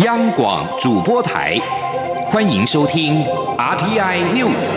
央广主播台，欢迎收听 RTI News。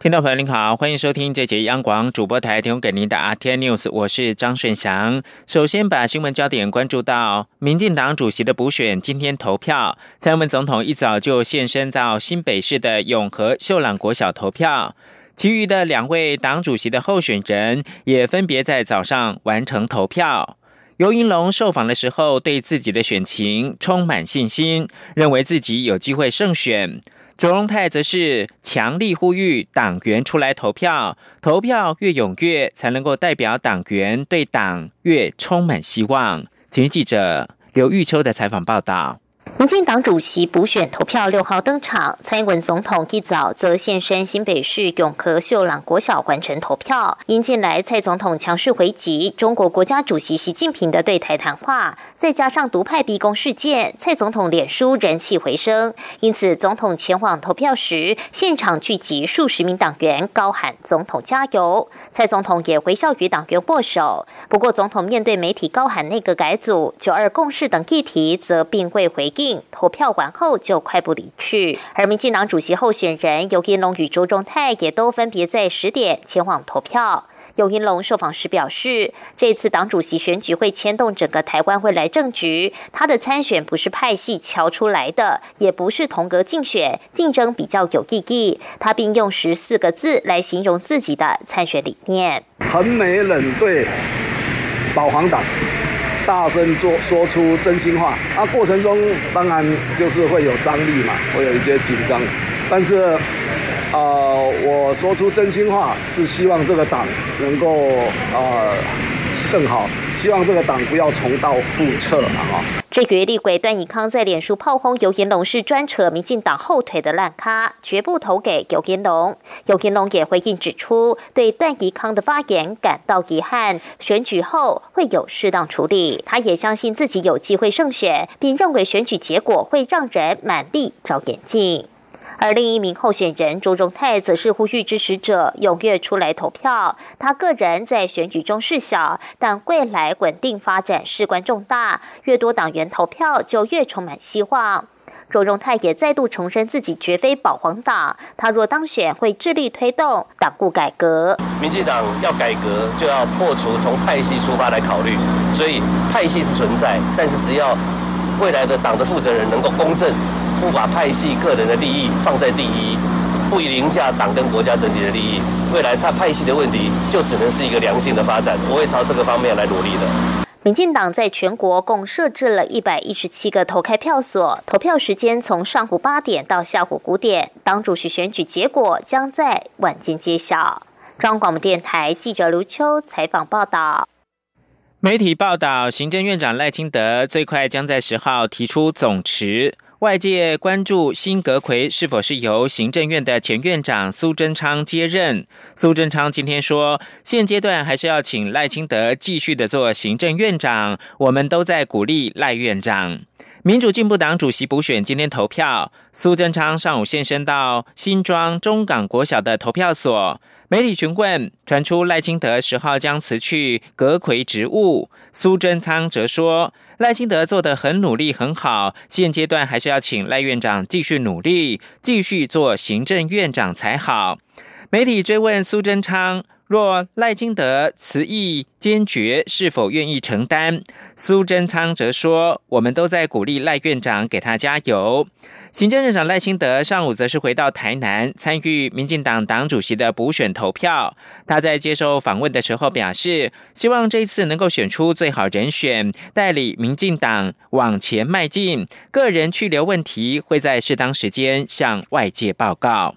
听众朋友您好，欢迎收听这节央广主播台提供给您的 RTI News，我是张顺祥。首先把新闻焦点关注到民进党主席的补选，今天投票，蔡英文总统一早就现身到新北市的永和秀朗国小投票。其余的两位党主席的候选人也分别在早上完成投票。尤云龙受访的时候，对自己的选情充满信心，认为自己有机会胜选。卓荣泰则是强力呼吁党员出来投票，投票越踊跃，才能够代表党员对党越充满希望。请记者刘玉秋的采访报道。民进党主席补选投票六号登场，蔡英文总统一早则现身新北市永和秀朗国小完成投票。因近来蔡总统强势回击中国国家主席习近平的对台谈话，再加上独派逼宫事件，蔡总统脸书人气回升。因此，总统前往投票时，现场聚集数十名党员高喊“总统加油”。蔡总统也回笑与党员握手。不过，总统面对媒体高喊“内阁改组”“九二共识”等议题，则并未回应。投票完后就快步离去，而民进党主席候选人尤金龙与周中泰也都分别在十点前往投票。尤英龙受访时表示，这次党主席选举会牵动整个台湾未来政局，他的参选不是派系瞧出来的，也不是同格竞选，竞争比较有意义。他并用十四个字来形容自己的参选理念：很美冷对保皇党。大声做说出真心话，啊，过程中当然就是会有张力嘛，会有一些紧张，但是，呃，我说出真心话是希望这个党能够呃更好。希望这个党不要重蹈覆辙啊！至于立鬼段宜康在脸书炮轰尤延龙是专扯民进党后腿的烂咖，绝不投给尤延龙。尤延龙也回应指出，对段宜康的发言感到遗憾，选举后会有适当处理。他也相信自己有机会胜选，并认为选举结果会让人满地找眼镜。而另一名候选人周荣泰则是呼吁支持者踊跃出来投票。他个人在选举中事小，但未来稳定发展事关重大。越多党员投票，就越充满希望。周荣泰也再度重申自己绝非保皇党，他若当选，会致力推动党务改革。民进党要改革，就要破除从派系出发来考虑。所以派系是存在，但是只要未来的党的负责人能够公正。不把派系个人的利益放在第一，不凌驾党跟国家整体的利益，未来他派系的问题就只能是一个良性的发展。我会朝这个方面来努力的。民进党在全国共设置了一百一十七个投开票所，投票时间从上午八点到下午五点。党主席选举结果将在晚间揭晓。中央广播电台记者卢秋采访报道。媒体报道，行政院长赖清德最快将在十号提出总辞。外界关注新阁魁是否是由行政院的前院长苏贞昌接任。苏贞昌今天说，现阶段还是要请赖清德继续的做行政院长，我们都在鼓励赖院长。民主进步党主席补选今天投票，苏贞昌上午现身到新庄中港国小的投票所。媒体询问，传出赖清德十号将辞去阁魁职务，苏贞昌则说。赖清德做的很努力，很好。现阶段还是要请赖院长继续努力，继续做行政院长才好。媒体追问苏贞昌。若赖清德辞意坚决，是否愿意承担？苏贞昌则说：“我们都在鼓励赖院长给他加油。”行政院长赖清德上午则是回到台南，参与民进党党主席的补选投票。他在接受访问的时候表示：“希望这一次能够选出最好人选，代理民进党往前迈进。个人去留问题，会在适当时间向外界报告。”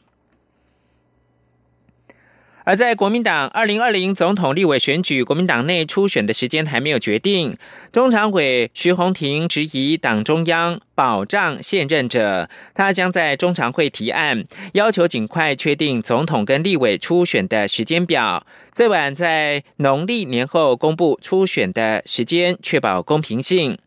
而在国民党二零二零总统立委选举，国民党内初选的时间还没有决定。中常委徐宏庭质疑党中央保障现任者，他将在中常会提案，要求尽快确定总统跟立委初选的时间表，最晚在农历年后公布初选的时间，确保公平性。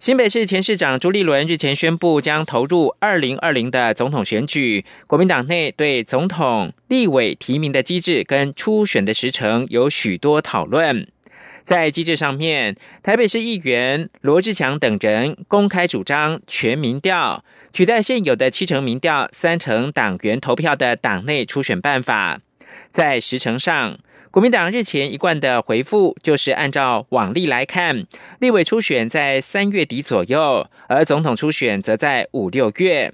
新北市前市长朱立伦日前宣布将投入二零二零的总统选举，国民党内对总统、立委提名的机制跟初选的时程有许多讨论。在机制上面，台北市议员罗志强等人公开主张全民调，取代现有的七成民调、三成党员投票的党内初选办法。在时程上，国民党日前一贯的回复就是按照往例来看，立委初选在三月底左右，而总统初选则在五六月。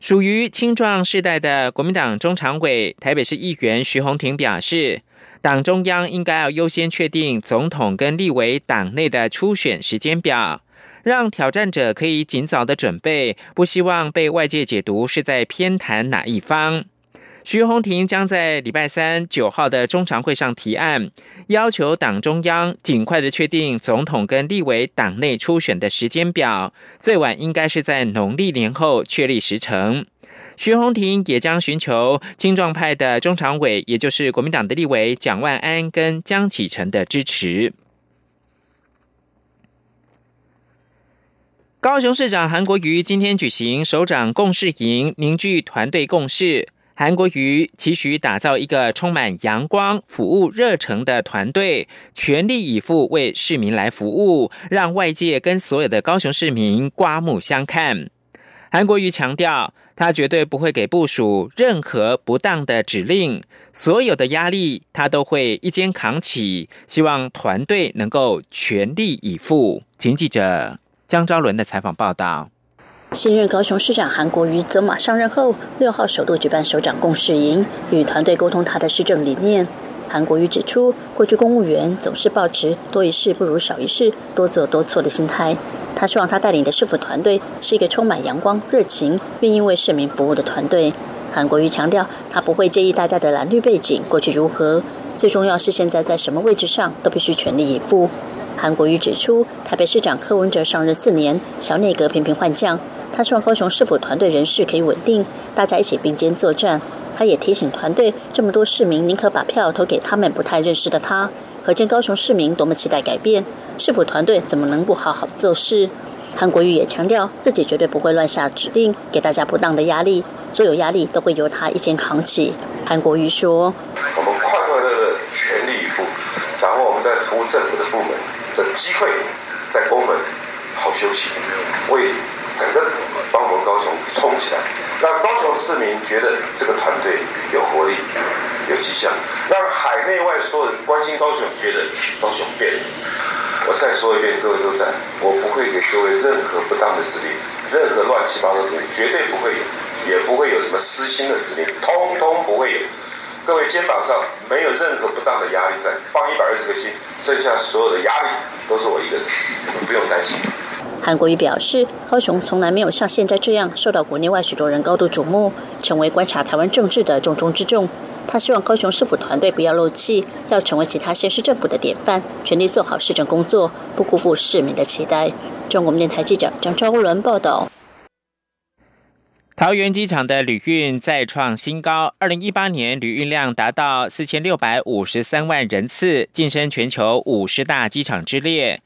属于青壮世代的国民党中常委、台北市议员徐宏庭表示，党中央应该要优先确定总统跟立委党内的初选时间表，让挑战者可以尽早的准备，不希望被外界解读是在偏袒哪一方。徐宏庭将在礼拜三九号的中常会上提案，要求党中央尽快的确定总统跟立委党内初选的时间表，最晚应该是在农历年后确立时程。徐宏庭也将寻求青壮派的中常委，也就是国民党的立委蒋万安跟江启臣的支持。高雄市长韩国瑜今天举行首长共事营，凝聚团队共事。韩国瑜期许打造一个充满阳光、服务热诚的团队，全力以赴为市民来服务，让外界跟所有的高雄市民刮目相看。韩国瑜强调，他绝对不会给部署任何不当的指令，所有的压力他都会一肩扛起，希望团队能够全力以赴。请记者江昭伦的采访报道。新任高雄市长韩国瑜走马上任后，六号首度举办首长共事营，与团队沟通他的施政理念。韩国瑜指出，过去公务员总是抱持多一事不如少一事、多做多错的心态。他希望他带领的市府团队是一个充满阳光、热情、愿意为市民服务的团队。韩国瑜强调，他不会介意大家的蓝绿背景过去如何，最重要是现在在什么位置上都必须全力以赴。韩国瑜指出，台北市长柯文哲上任四年，小内阁频频换将。他希望高雄市府团队人士可以稳定，大家一起并肩作战。他也提醒团队，这么多市民宁可把票投给他们不太认识的他，可见高雄市民多么期待改变。市府团队怎么能不好好做事？韩国瑜也强调，自己绝对不会乱下指令，给大家不当的压力，所有压力都会由他一肩扛起。韩国瑜说：“我们快快乐乐、全力以赴，掌握我们在服务政府的部门的机会，在公门好休息，为。”冲起来，让高雄市民觉得这个团队有活力、有迹象，让海内外所有人关心高雄觉得高雄变了。我再说一遍，各位都在，我不会给各位任何不当的指令，任何乱七八糟的指令绝对不会有，也不会有什么私心的指令，通通不会有。各位肩膀上没有任何不当的压力在，放一百二十个心，剩下所有的压力都是我一个人，你们不用担心。韩国瑜表示，高雄从来没有像现在这样受到国内外许多人高度瞩目，成为观察台湾政治的重中之重。他希望高雄市府团队不要漏气，要成为其他县市政府的典范，全力做好市政工作，不辜负市民的期待。中国电台记者张超伦报道。桃园机场的旅运再创新高，二零一八年旅运量达到四千六百五十三万人次，晋升全球五十大机场之列。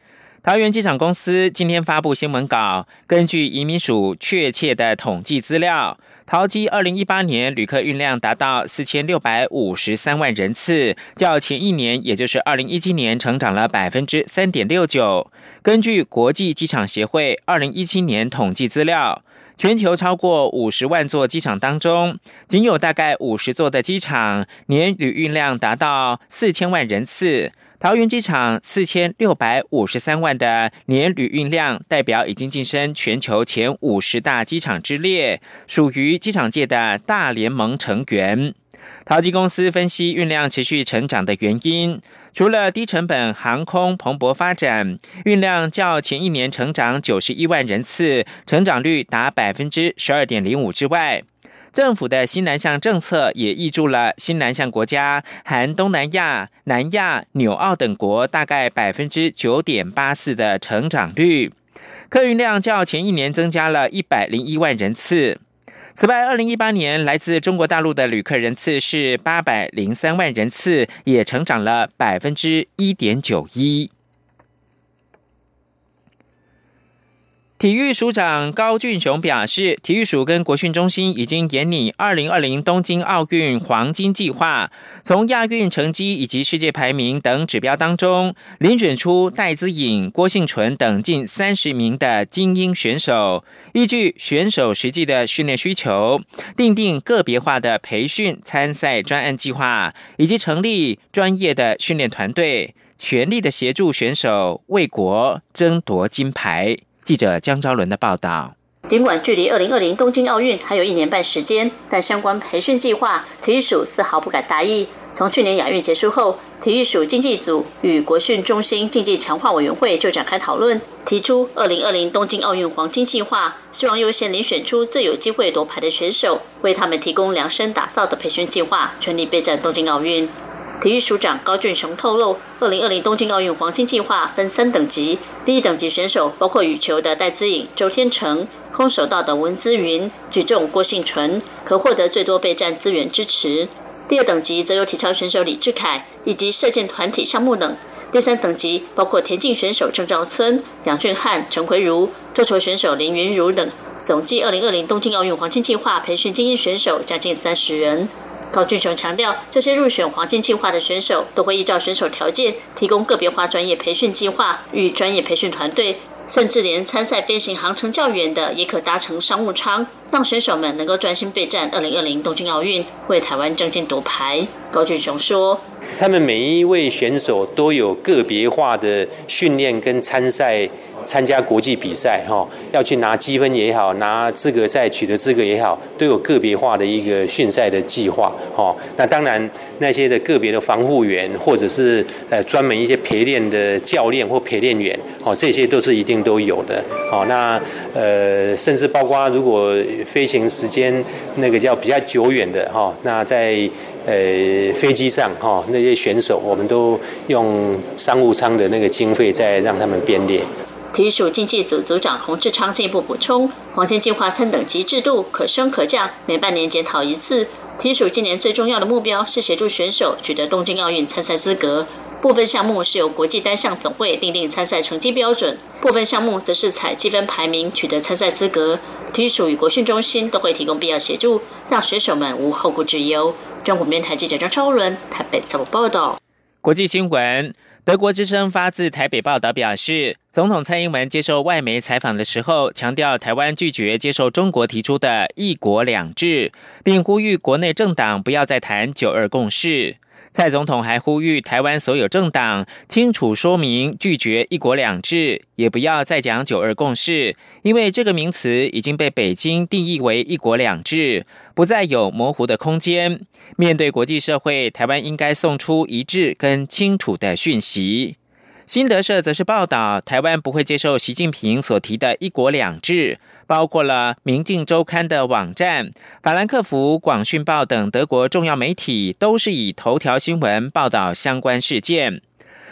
桃园机场公司今天发布新闻稿，根据移民署确切的统计资料，桃机二零一八年旅客运量达到四千六百五十三万人次，较前一年，也就是二零一七年，成长了百分之三点六九。根据国际机场协会二零一七年统计资料，全球超过五十万座机场当中，仅有大概五十座的机场年旅运量达到四千万人次。桃园机场四千六百五十三万的年旅运量，代表已经晋升全球前五十大机场之列，属于机场界的大联盟成员。桃机公司分析运量持续成长的原因，除了低成本航空蓬勃发展，运量较前一年成长九十一万人次，成长率达百分之十二点零五之外。政府的新南向政策也挹注了新南向国家，含东南亚、南亚、纽澳等国，大概百分之九点八四的成长率。客运量较前一年增加了一百零一万人次。此外，二零一八年来自中国大陆的旅客人次是八百零三万人次，也成长了百分之一点九一。体育署长高俊雄表示，体育署跟国训中心已经研拟二零二零东京奥运黄金计划，从亚运成绩以及世界排名等指标当中，遴选出戴资颖、郭幸纯等近三十名的精英选手，依据选手实际的训练需求，定定个别化的培训参赛专案计划，以及成立专业的训练团队，全力的协助选手为国争夺金牌。记者江昭伦的报道。尽管距离二零二零东京奥运还有一年半时间，但相关培训计划，体育署丝毫不敢大意。从去年亚运结束后，体育署竞技组与国训中心竞技强化委员会就展开讨论，提出二零二零东京奥运黄金计划，希望优先遴选出最有机会夺牌的选手，为他们提供量身打造的培训计划，全力备战东京奥运。体育署长高俊雄透露，二零二零东京奥运黄金计划分三等级，第一等级选手包括羽球的戴资颖、周天成，空手道的文姿云、举重郭幸纯，可获得最多备战资源支持。第二等级则有体操选手李志凯以及射箭团体项目等。第三等级包括田径选手郑兆村、杨俊翰、陈奎如，桌球选手林云如等。总计二零二零东京奥运黄金计划培训精英选手将近三十人。高俊雄强调，这些入选黄金计划的选手都会依照选手条件提供个别化专业培训计划与专业培训团队，甚至连参赛飞行航程较远的也可搭乘商务舱，让选手们能够专心备战二零二零东京奥运，为台湾争金夺牌。高俊雄说：“他们每一位选手都有个别化的训练跟参赛。”参加国际比赛，哈，要去拿积分也好，拿资格赛取得资格也好，都有个别化的一个训赛的计划，哈。那当然，那些的个别的防护员，或者是呃专门一些陪练的教练或陪练员，哦，这些都是一定都有的，哦。那呃，甚至包括如果飞行时间那个叫比较久远的，哈，那在呃飞机上，哈，那些选手，我们都用商务舱的那个经费在让他们编列。体育署竞技组组长洪志昌进一步补充：黄金计划三等级制度可升可降，每半年检讨一次。体育署今年最重要的目标是协助选手取得东京奥运参赛资格。部分项目是由国际单项总会订定参赛成绩标准，部分项目则是采积分排名取得参赛资格。体育署与国训中心都会提供必要协助，让选手们无后顾之忧。中国面台记者张超伦台北采访报道。国际新闻。德国之声发自台北报道表示，总统蔡英文接受外媒采访的时候，强调台湾拒绝接受中国提出的一国两制，并呼吁国内政党不要再谈九二共识。蔡总统还呼吁台湾所有政党清楚说明拒绝“一国两制”，也不要再讲“九二共识”，因为这个名词已经被北京定义为“一国两制”，不再有模糊的空间。面对国际社会，台湾应该送出一致跟清楚的讯息。新德社则是报道，台湾不会接受习近平所提的一国两制。包括了《明镜周刊》的网站、法兰克福广讯报等德国重要媒体，都是以头条新闻报道相关事件。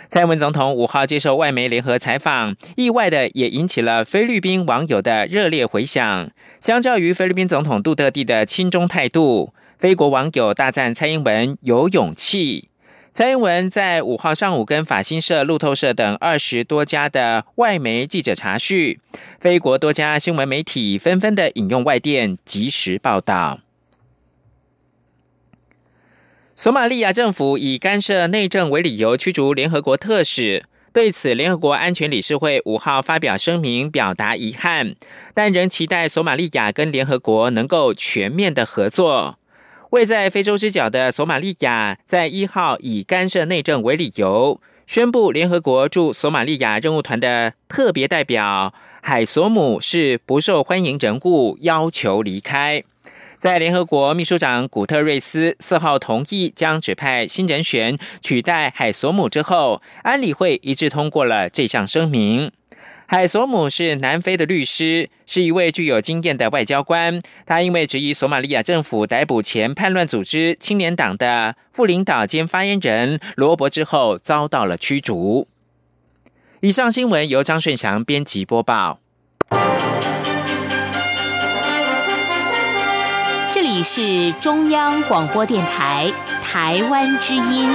蔡英文总统五号接受外媒联合采访，意外的也引起了菲律宾网友的热烈回响。相较于菲律宾总统杜特地的亲中态度，菲国网友大赞蔡英文有勇气。蔡英文在五号上午跟法新社、路透社等二十多家的外媒记者查叙，菲国多家新闻媒体纷纷的引用外电及时报道。索马利亚政府以干涉内政为理由驱逐联合国特使，对此，联合国安全理事会五号发表声明表达遗憾，但仍期待索马利亚跟联合国能够全面的合作。位在非洲之角的索马利亚，在一号以干涉内政为理由，宣布联合国驻索马利亚任务团的特别代表海索姆是不受欢迎人物，要求离开。在联合国秘书长古特瑞斯四号同意将指派新人选取代海索姆之后，安理会一致通过了这项声明。海索姆是南非的律师，是一位具有经验的外交官。他因为质疑索马利亚政府逮捕前叛乱组织青年党的副领导兼发言人罗伯之后，遭到了驱逐。以上新闻由张顺祥编辑播报。你是中央广播电台台湾之音。